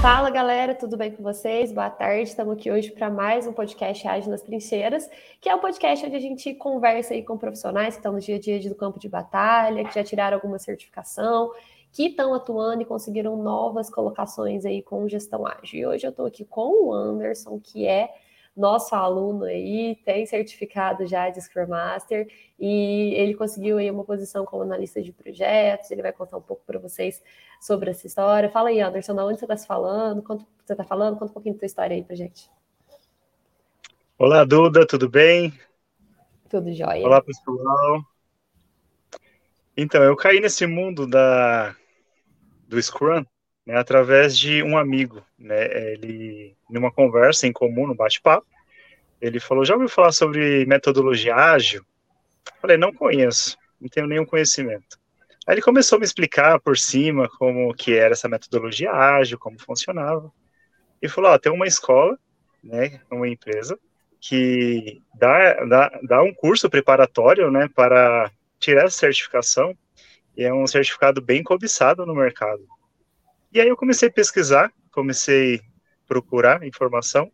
Fala galera, tudo bem com vocês? Boa tarde, estamos aqui hoje para mais um podcast Ágil nas Trincheiras, que é um podcast onde a gente conversa aí com profissionais que estão no dia a dia do campo de batalha, que já tiraram alguma certificação, que estão atuando e conseguiram novas colocações aí com gestão ágil. E hoje eu estou aqui com o Anderson, que é nosso aluno aí, tem certificado já de Scrum Master e ele conseguiu aí uma posição como analista de projetos. Ele vai contar um pouco para vocês sobre essa história. Fala aí, Anderson, de onde você está se falando? Quanto você está falando? Conta um pouquinho da tua história aí para gente. Olá, Duda, tudo bem? Tudo jóia. Olá, pessoal. Então, eu caí nesse mundo da do Scrum né, através de um amigo, né, ele, numa conversa em comum, no bate-papo, ele falou, já ouviu falar sobre metodologia ágil? Falei, não conheço, não tenho nenhum conhecimento. Aí ele começou a me explicar por cima como que era essa metodologia ágil, como funcionava, e falou, tem uma escola, né, uma empresa, que dá, dá, dá um curso preparatório, né, para tirar essa certificação, e é um certificado bem cobiçado no mercado. E aí eu comecei a pesquisar, comecei a procurar informação,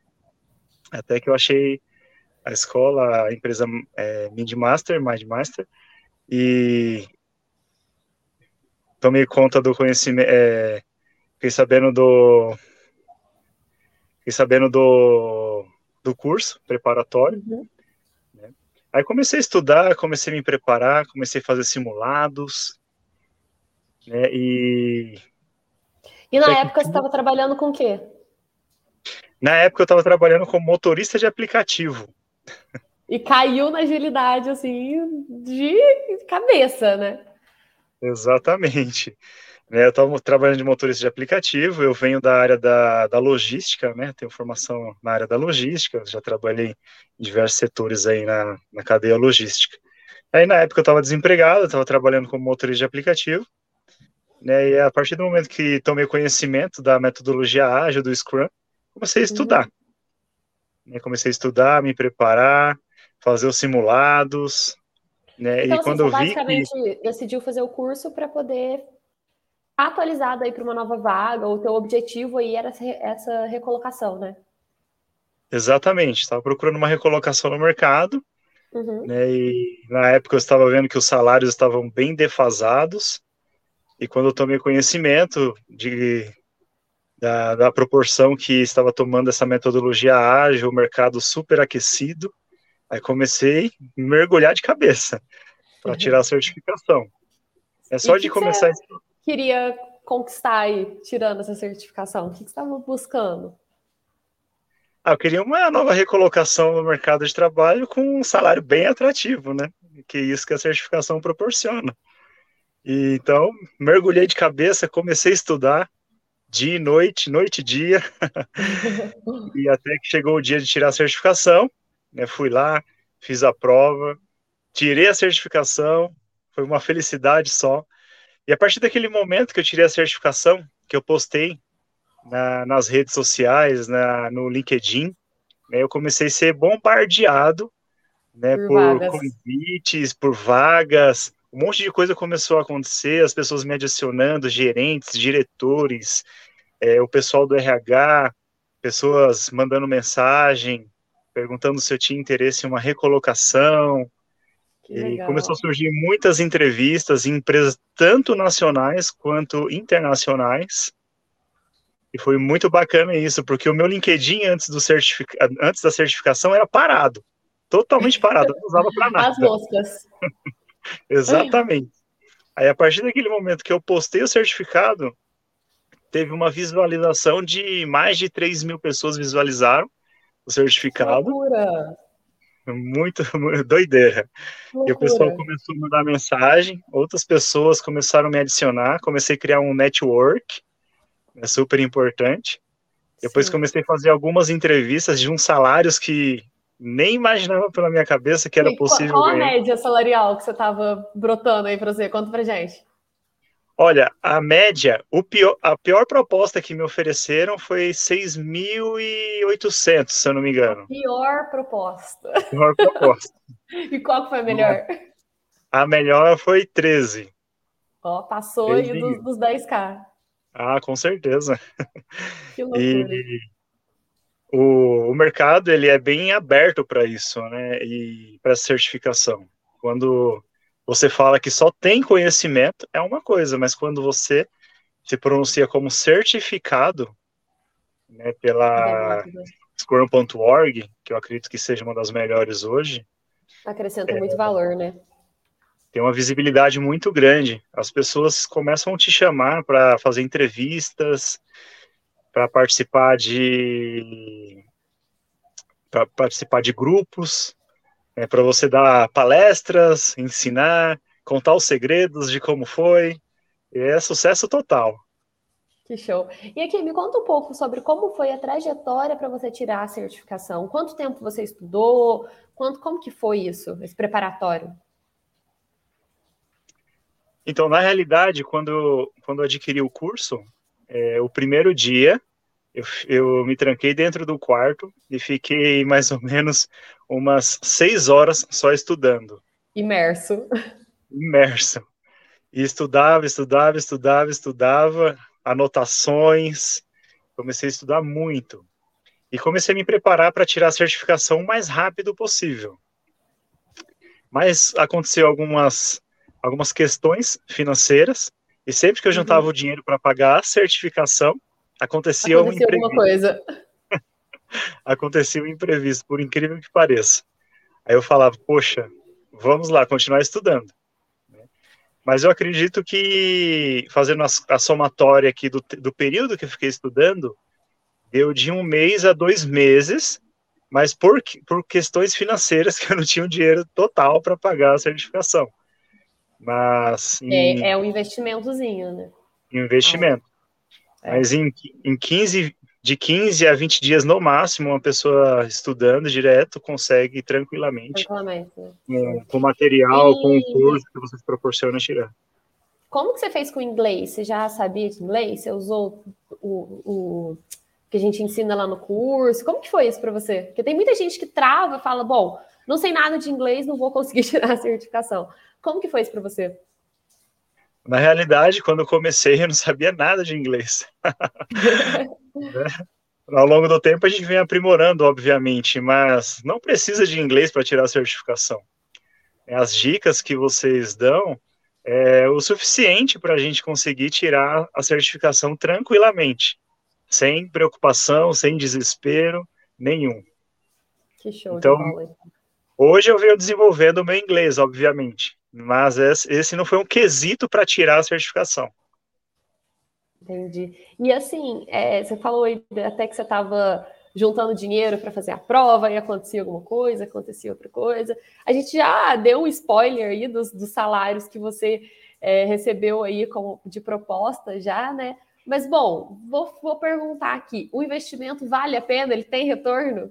até que eu achei a escola, a empresa é, MindMaster, MindMaster, e tomei conta do conhecimento, é, fiquei sabendo do fiquei sabendo do, do curso preparatório, uhum. né? aí comecei a estudar, comecei a me preparar, comecei a fazer simulados, né, e e na época você estava trabalhando com o quê? Na época eu estava trabalhando como motorista de aplicativo. E caiu na agilidade, assim, de cabeça, né? Exatamente. Né, eu estava trabalhando de motorista de aplicativo, eu venho da área da, da logística, né? Tenho formação na área da logística, já trabalhei em diversos setores aí na, na cadeia logística. Aí na época eu estava desempregado, estava trabalhando como motorista de aplicativo, né? E a partir do momento que tomei conhecimento da metodologia ágil do Scrum, comecei a uhum. estudar. Né? Comecei a estudar, me preparar, fazer os simulados, né? Então, e quando assim, eu vi basicamente que... decidiu fazer o curso para poder atualizado aí para uma nova vaga, o teu objetivo aí era essa recolocação, né? Exatamente, estava procurando uma recolocação no mercado, uhum. né, e na época eu estava vendo que os salários estavam bem defasados, e quando eu tomei conhecimento de, da, da proporção que estava tomando essa metodologia ágil, o mercado super aquecido, aí comecei a mergulhar de cabeça para uhum. tirar a certificação. É só de começar. Você queria conquistar aí, tirando essa certificação? O que você estava buscando? Ah, eu queria uma nova recolocação no mercado de trabalho com um salário bem atrativo, né? Que é isso que a certificação proporciona. E, então, mergulhei de cabeça, comecei a estudar dia e noite, noite e dia, e até que chegou o dia de tirar a certificação, né, fui lá, fiz a prova, tirei a certificação, foi uma felicidade só. E a partir daquele momento que eu tirei a certificação, que eu postei na, nas redes sociais, na, no LinkedIn, né, eu comecei a ser bombardeado né, por, por convites, por vagas, um monte de coisa começou a acontecer, as pessoas me adicionando, gerentes, diretores, é, o pessoal do RH, pessoas mandando mensagem, perguntando se eu tinha interesse em uma recolocação. e começou a surgir muitas entrevistas em empresas tanto nacionais quanto internacionais. E foi muito bacana isso, porque o meu LinkedIn antes, do certific... antes da certificação era parado, totalmente parado, não usava para nada. As moscas. Exatamente. Aí, a partir daquele momento que eu postei o certificado, teve uma visualização de mais de 3 mil pessoas visualizaram o certificado. Loucura. Muito, muito doideira. Loucura. E o pessoal começou a mandar mensagem, outras pessoas começaram a me adicionar, comecei a criar um network, é super importante. Depois Sim. comecei a fazer algumas entrevistas de uns salários que nem imaginava pela minha cabeça que era e possível. Qual a média salarial que você estava brotando aí para você? Conta pra gente. Olha, a média, o pior, a pior proposta que me ofereceram foi 6.800, se eu não me engano. A pior proposta. Pior proposta. e qual foi a melhor? A melhor foi 13. Ó, passou 13 aí dos, dos 10k. Ah, com certeza. Que loucura. E o, o mercado ele é bem aberto para isso, né? E para certificação. Quando você fala que só tem conhecimento, é uma coisa, mas quando você se pronuncia como certificado né, pela Scrum.org, que eu acredito que seja uma das melhores hoje. Acrescenta é, muito valor, né? Tem uma visibilidade muito grande. As pessoas começam a te chamar para fazer entrevistas, para participar de para participar de grupos, né, para você dar palestras, ensinar, contar os segredos de como foi. É sucesso total. Que show. E aqui, me conta um pouco sobre como foi a trajetória para você tirar a certificação. Quanto tempo você estudou? Quanto, como que foi isso, esse preparatório? Então, na realidade, quando, quando eu adquiri o curso, é, o primeiro dia eu, eu me tranquei dentro do quarto e fiquei mais ou menos umas seis horas só estudando. Imerso. Imerso. E estudava, estudava, estudava, estudava, anotações. Comecei a estudar muito. E comecei a me preparar para tirar a certificação o mais rápido possível. Mas aconteceu algumas, algumas questões financeiras, e sempre que eu juntava uhum. o dinheiro para pagar a certificação, Acontecia, um imprevisto. alguma coisa. Acontecia um imprevisto, por incrível que pareça. Aí eu falava, poxa, vamos lá, continuar estudando. Mas eu acredito que, fazendo a, a somatória aqui do, do período que eu fiquei estudando, deu de um mês a dois meses, mas por, por questões financeiras que eu não tinha o dinheiro total para pagar a certificação. Mas. Em, é, é um investimentozinho, né? Investimento. É. Mas em, em 15, de 15 a 20 dias no máximo, uma pessoa estudando direto consegue tranquilamente. Tranquilamente. Né? Com, com material, e... com o curso que vocês proporcionam tirar. Como que você fez com o inglês? Você já sabia de inglês? Você usou o, o que a gente ensina lá no curso? Como que foi isso para você? Porque tem muita gente que trava, fala, bom, não sei nada de inglês, não vou conseguir tirar a certificação. Como que foi isso para você? Na realidade, quando eu comecei, eu não sabia nada de inglês. Ao longo do tempo, a gente vem aprimorando, obviamente, mas não precisa de inglês para tirar a certificação. As dicas que vocês dão é o suficiente para a gente conseguir tirar a certificação tranquilamente, sem preocupação, sem desespero nenhum. Que show então, hoje eu venho desenvolvendo o meu inglês, obviamente. Mas esse não foi um quesito para tirar a certificação. Entendi. E assim, é, você falou aí até que você estava juntando dinheiro para fazer a prova e acontecia alguma coisa, acontecia outra coisa. A gente já deu um spoiler aí dos, dos salários que você é, recebeu aí como de proposta já, né? Mas bom, vou, vou perguntar aqui: o investimento vale a pena? Ele tem retorno?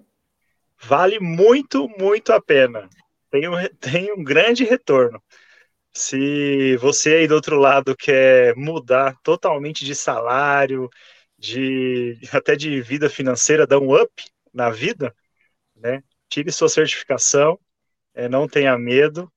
Vale muito, muito a pena tem um, tem um grande retorno. Se você aí do outro lado quer mudar totalmente de salário, de até de vida financeira, dar um up na vida, né? Tire sua certificação, é, não tenha medo,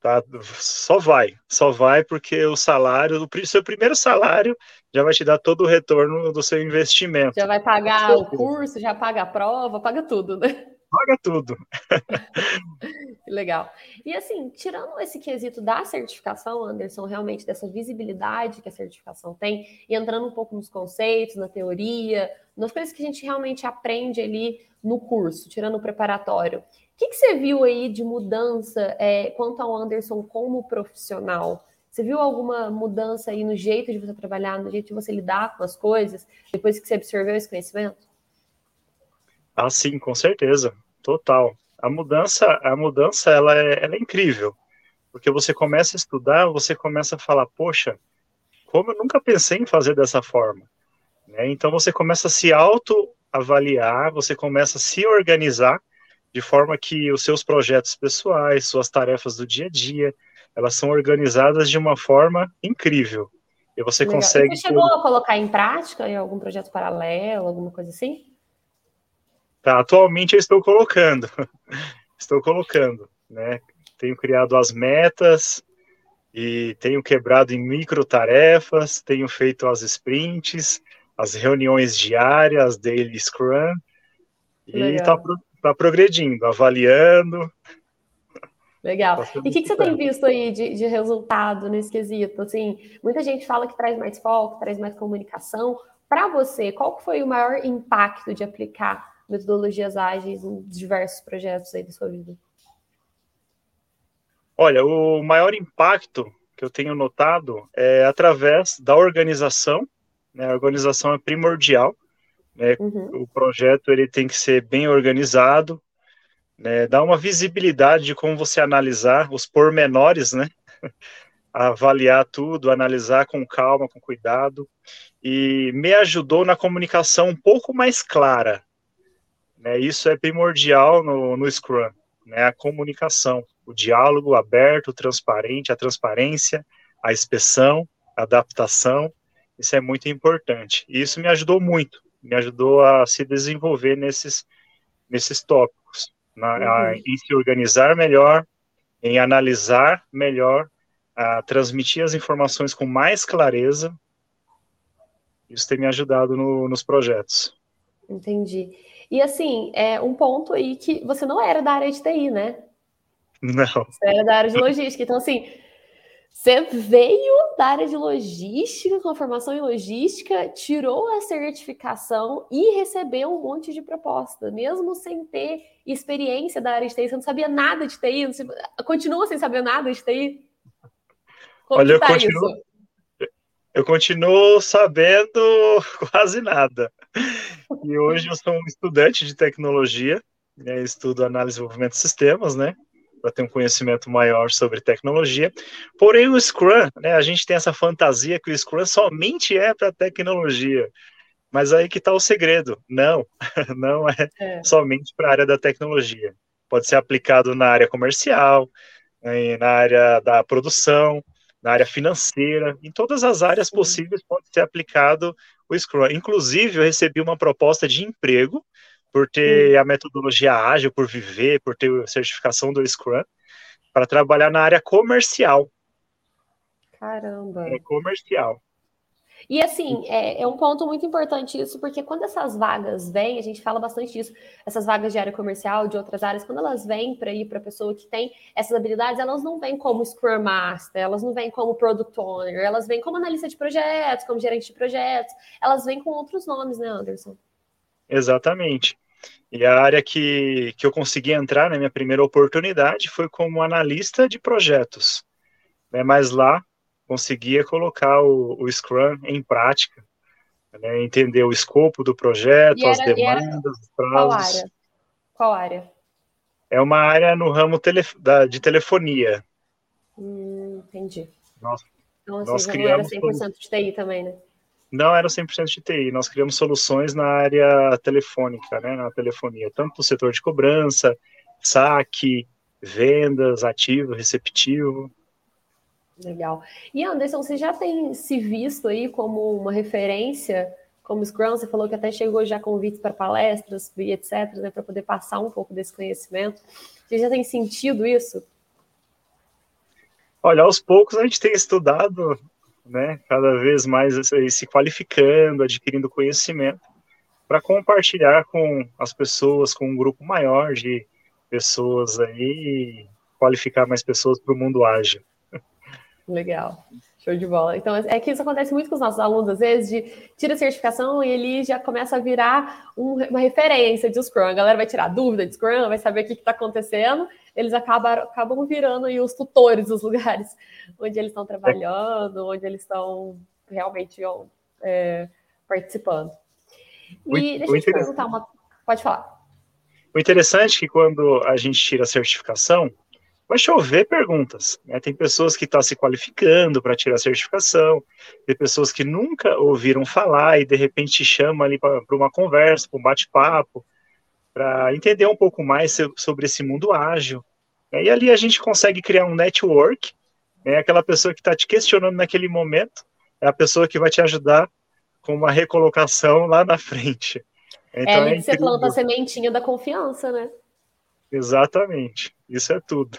tá? Só vai, só vai porque o salário, o seu primeiro salário já vai te dar todo o retorno do seu investimento. Já vai pagar o curso, já paga a prova, paga tudo, né? Paga tudo. Legal. E assim, tirando esse quesito da certificação, Anderson, realmente dessa visibilidade que a certificação tem, e entrando um pouco nos conceitos, na teoria, nas coisas que a gente realmente aprende ali no curso, tirando o preparatório. O que, que você viu aí de mudança é, quanto ao Anderson como profissional? Você viu alguma mudança aí no jeito de você trabalhar, no jeito de você lidar com as coisas, depois que você absorveu esse conhecimento? Ah, sim, com certeza, total. A mudança, a mudança, ela é, ela é incrível, porque você começa a estudar, você começa a falar, poxa, como eu nunca pensei em fazer dessa forma, né? Então você começa a se autoavaliar, você começa a se organizar de forma que os seus projetos pessoais, suas tarefas do dia a dia, elas são organizadas de uma forma incrível. E você Legal. consegue. Você chegou a colocar em prática em algum projeto paralelo, alguma coisa assim? Tá, atualmente eu estou colocando, estou colocando, né? Tenho criado as metas, e tenho quebrado em micro tarefas, tenho feito as sprints, as reuniões diárias, daily scrum, e está tá progredindo, avaliando. Legal. Tá e o que, que, você tem visto aí de, de, resultado nesse quesito? Assim, muita gente fala que traz mais foco, traz mais comunicação. Para você, qual foi o maior impacto de aplicar metodologias ágeis em diversos projetos aí da sua vida? Olha, o maior impacto que eu tenho notado é através da organização. Né? A organização é primordial. Né? Uhum. O projeto ele tem que ser bem organizado, né? Dá uma visibilidade de como você analisar os pormenores, né? avaliar tudo, analisar com calma, com cuidado, e me ajudou na comunicação um pouco mais clara. Né? Isso é primordial no, no Scrum, né? a comunicação, o diálogo aberto, transparente, a transparência, a inspeção, a adaptação, isso é muito importante. E isso me ajudou muito, me ajudou a se desenvolver nesses, nesses tópicos, na, uhum. a, em se organizar melhor, em analisar melhor, a transmitir as informações com mais clareza. Isso tem me ajudado no, nos projetos. Entendi. E assim, é um ponto aí que você não era da área de TI, né? Não. Você era da área de logística. Então, assim, você veio da área de logística, com a formação em logística, tirou a certificação e recebeu um monte de proposta, mesmo sem ter experiência da área de TI. Você não sabia nada de TI, continua sem saber nada de TI? Como Olha, tá eu continuo, isso? eu continuo sabendo quase nada. E hoje eu sou um estudante de tecnologia, né, estudo análise e desenvolvimento de sistemas, né? Para ter um conhecimento maior sobre tecnologia. Porém, o Scrum, né, a gente tem essa fantasia que o Scrum somente é para tecnologia. Mas aí que está o segredo. Não, não é, é. somente para a área da tecnologia. Pode ser aplicado na área comercial, né, na área da produção, na área financeira, em todas as áreas possíveis pode ser aplicado o Scrum. Inclusive, eu recebi uma proposta de emprego por ter a metodologia ágil, por viver, por ter a certificação do Scrum, para trabalhar na área comercial. Caramba! É comercial. E assim, é, é, um ponto muito importante isso, porque quando essas vagas vêm, a gente fala bastante disso, essas vagas de área comercial, de outras áreas, quando elas vêm para ir para a pessoa que tem essas habilidades, elas não vêm como Scrum Master, elas não vêm como Product Owner, elas vêm como analista de projetos, como gerente de projetos, elas vêm com outros nomes, né, Anderson? Exatamente. E a área que, que eu consegui entrar na minha primeira oportunidade foi como analista de projetos. Né? Mas lá conseguia colocar o, o Scrum em prática, né, entender o escopo do projeto, era, as demandas, os prazos. Qual área? Qual área? É uma área no ramo tele, da, de telefonia. Hum, entendi. Nossa, então, nós não era 100% de TI também, né? Não era 100% de TI, nós criamos soluções na área telefônica, né, na telefonia, tanto no setor de cobrança, saque, vendas, ativo, receptivo. Legal. E Anderson, você já tem se visto aí como uma referência como Scrum? Você falou que até chegou já convites para palestras e etc, né, para poder passar um pouco desse conhecimento. Você já tem sentido isso? Olha, aos poucos a gente tem estudado, né, cada vez mais se qualificando, adquirindo conhecimento para compartilhar com as pessoas, com um grupo maior de pessoas aí, qualificar mais pessoas para o mundo ágil. Legal. Show de bola. Então, é que isso acontece muito com os nossos alunos, às vezes, de tira a certificação e ele já começa a virar um, uma referência de Scrum. A galera vai tirar dúvida de Scrum, vai saber o que está acontecendo. Eles acabam, acabam virando aí os tutores dos lugares onde eles estão trabalhando, onde eles estão realmente é, participando. E deixa eu te perguntar uma. Pode falar. O interessante é que quando a gente tira a certificação, vai chover perguntas. Né? Tem pessoas que estão tá se qualificando para tirar certificação, tem pessoas que nunca ouviram falar e de repente chamam ali para uma conversa, para um bate-papo, para entender um pouco mais sobre esse mundo ágil. Né? E ali a gente consegue criar um network, né? aquela pessoa que está te questionando naquele momento, é a pessoa que vai te ajudar com uma recolocação lá na frente. Então, é ali é que você planta a sementinha da confiança, né? Exatamente. Isso é tudo.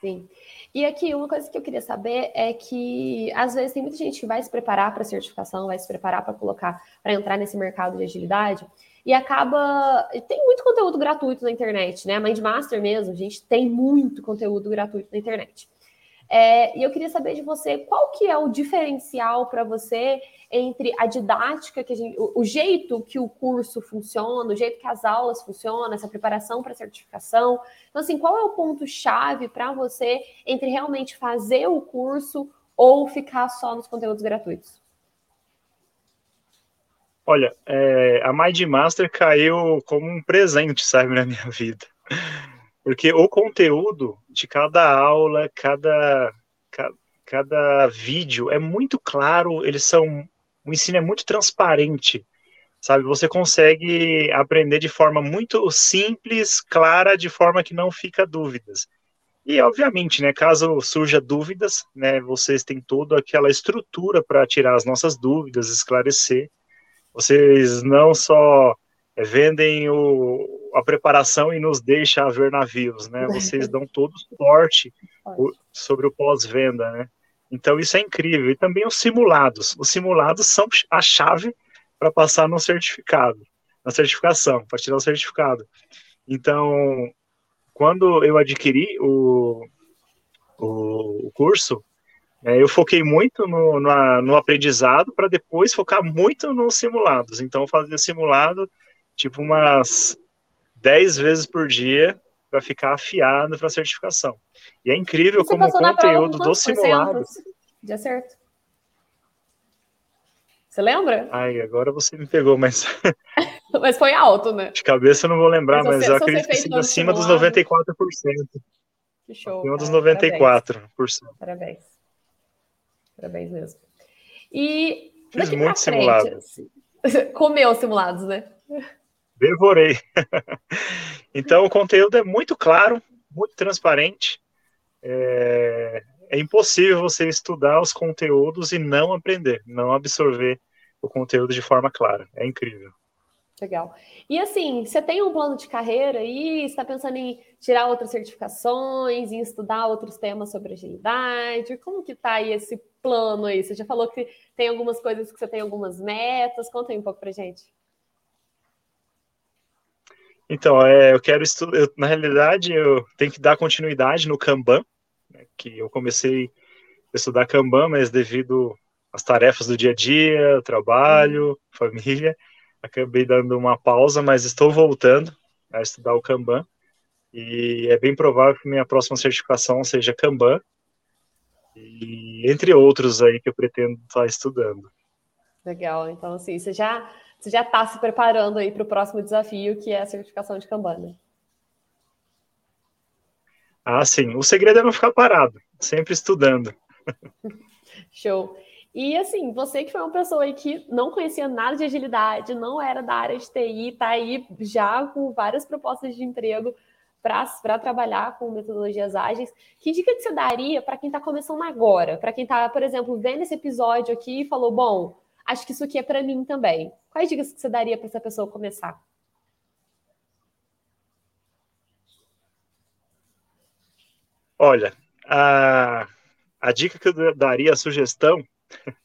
Sim. E aqui, uma coisa que eu queria saber é que, às vezes, tem muita gente que vai se preparar para certificação, vai se preparar para colocar, para entrar nesse mercado de agilidade, e acaba. Tem muito conteúdo gratuito na internet, né? Mindmaster mesmo, a gente tem muito conteúdo gratuito na internet. É, e eu queria saber de você qual que é o diferencial para você entre a didática, que a gente, o, o, jeito que o curso funciona, o jeito que as aulas funcionam, essa preparação para certificação. Então, assim, qual é o ponto-chave para você entre realmente fazer o curso ou ficar só nos conteúdos gratuitos? Olha, é, a Mindmaster caiu como um presente, sabe, na minha vida. Porque o conteúdo de cada aula, cada, cada, cada vídeo é muito claro, eles são. O ensino é muito transparente, sabe? Você consegue aprender de forma muito simples, clara, de forma que não fica dúvidas. E, obviamente, né, caso surja dúvidas, né, vocês têm toda aquela estrutura para tirar as nossas dúvidas, esclarecer. Vocês não só é, vendem o, a preparação e nos deixa ver navios, né? Vocês dão todo o suporte sobre o pós-venda, né? Então isso é incrível. E também os simulados. Os simulados são a chave para passar no certificado, na certificação, para tirar o certificado. Então, quando eu adquiri o, o, o curso, é, eu foquei muito no, no, no aprendizado para depois focar muito nos simulados. Então, eu fazia simulado tipo umas 10 vezes por dia para ficar afiado para a certificação. E é incrível como o conteúdo do simulado. De acerto. Você lembra? Ai, agora você me pegou, mas. mas foi alto, né? De cabeça eu não vou lembrar, mas, mas eu acredito que seja acima dos 94%. Que show. Acima dos 94%. Parabéns. Parabéns mesmo. E. Fiz muito simulado. Comeu simulados, né? Devorei. então, o conteúdo é muito claro, muito transparente. É, é impossível você estudar os conteúdos e não aprender, não absorver o conteúdo de forma clara. É incrível. Legal. E assim, você tem um plano de carreira aí? Está pensando em tirar outras certificações, em estudar outros temas sobre agilidade? Como que tá aí esse plano aí? Você já falou que tem algumas coisas que você tem algumas metas. Conta aí um pouco pra gente. Então, é, eu quero estudar. Na realidade, eu tenho que dar continuidade no Kanban, né, que eu comecei a estudar Kanban, mas devido às tarefas do dia a dia, trabalho, família, acabei dando uma pausa, mas estou voltando a estudar o Kanban. E é bem provável que minha próxima certificação seja Kanban, e entre outros aí que eu pretendo estar estudando. Legal, então assim, você já você já está se preparando aí para o próximo desafio, que é a certificação de Kanban. Né? Ah, sim. O segredo é não ficar parado, sempre estudando. Show. E assim, você que foi uma pessoa aí que não conhecia nada de agilidade, não era da área de TI, está aí já com várias propostas de emprego para trabalhar com metodologias ágeis. Que dica que você daria para quem está começando agora? Para quem está, por exemplo, vendo esse episódio aqui e falou: bom, acho que isso aqui é para mim também. Quais dicas que você daria para essa pessoa começar? Olha, a, a dica que eu daria, a sugestão,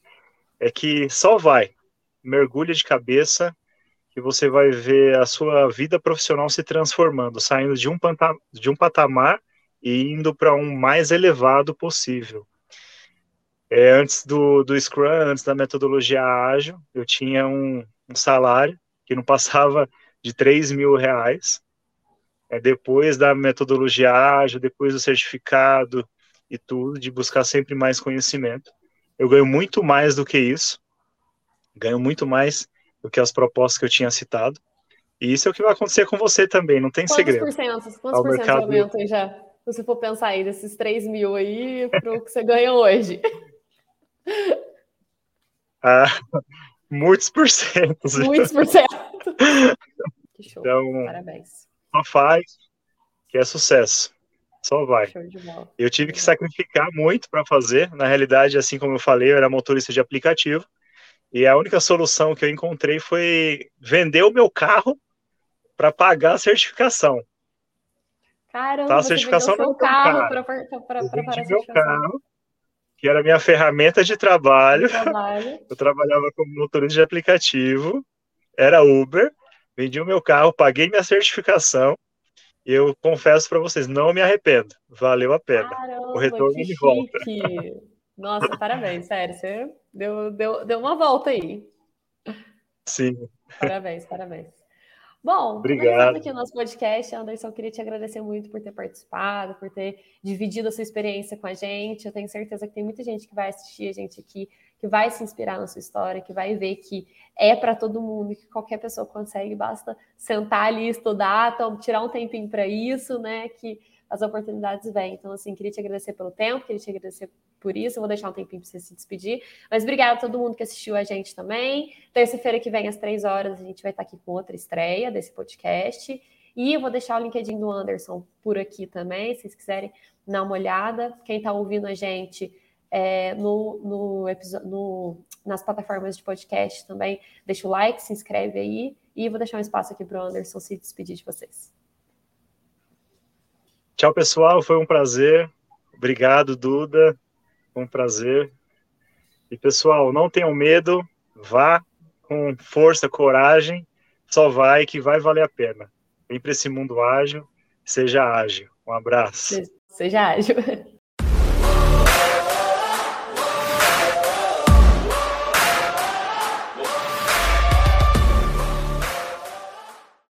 é que só vai, mergulha de cabeça, que você vai ver a sua vida profissional se transformando, saindo de um, de um patamar e indo para um mais elevado possível. É, antes do, do Scrum, antes da metodologia ágil, eu tinha um, um salário que não passava de 3 mil reais. É, depois da metodologia ágil, depois do certificado e tudo, de buscar sempre mais conhecimento. Eu ganho muito mais do que isso, ganho muito mais do que as propostas que eu tinha citado. E isso é o que vai acontecer com você também, não tem quantos segredo. Por cento, quantos por cento aumento já? Se você for pensar aí desses 3 mil aí para o que você ganha hoje. Ah, muitos porcentos. Muitos porcentos. que show. Então, Parabéns. Só faz, que é sucesso. Só vai. Eu tive que sacrificar muito para fazer. Na realidade, assim como eu falei, eu era motorista de aplicativo. E a única solução que eu encontrei foi vender o meu carro para pagar a certificação. Caramba, tá, a certificação você vendeu seu carro para para meu carro, que era minha ferramenta de trabalho. trabalho. Eu trabalhava como motorista de aplicativo, era Uber, vendi o meu carro, paguei minha certificação. E eu confesso para vocês, não me arrependo. Valeu a pena. Caramba, o retorno de volta. Nossa, parabéns, sério. Você deu, deu, deu uma volta aí. Sim. Parabéns, parabéns. Bom, Obrigado. aqui o nosso podcast, Anderson, eu queria te agradecer muito por ter participado, por ter dividido a sua experiência com a gente. Eu tenho certeza que tem muita gente que vai assistir a gente aqui, que vai se inspirar na sua história, que vai ver que é para todo mundo, que qualquer pessoa consegue, basta sentar ali, estudar, tirar um tempinho para isso, né? Que as oportunidades vêm. Então, assim, queria te agradecer pelo tempo, queria te agradecer por isso. Eu vou deixar um tempinho para você se despedir. Mas obrigada a todo mundo que assistiu a gente também. Terça-feira que vem, às três horas, a gente vai estar aqui com outra estreia desse podcast. E eu vou deixar o LinkedIn do Anderson por aqui também, se vocês quiserem dar uma olhada. Quem está ouvindo a gente é, no, no, no, nas plataformas de podcast também, deixa o like, se inscreve aí. E vou deixar um espaço aqui para o Anderson se despedir de vocês. Tchau, pessoal. Foi um prazer. Obrigado, Duda. Foi um prazer. E, pessoal, não tenham medo. Vá com força, coragem. Só vai que vai valer a pena. Vem para esse mundo ágil. Seja ágil. Um abraço. Seja ágil.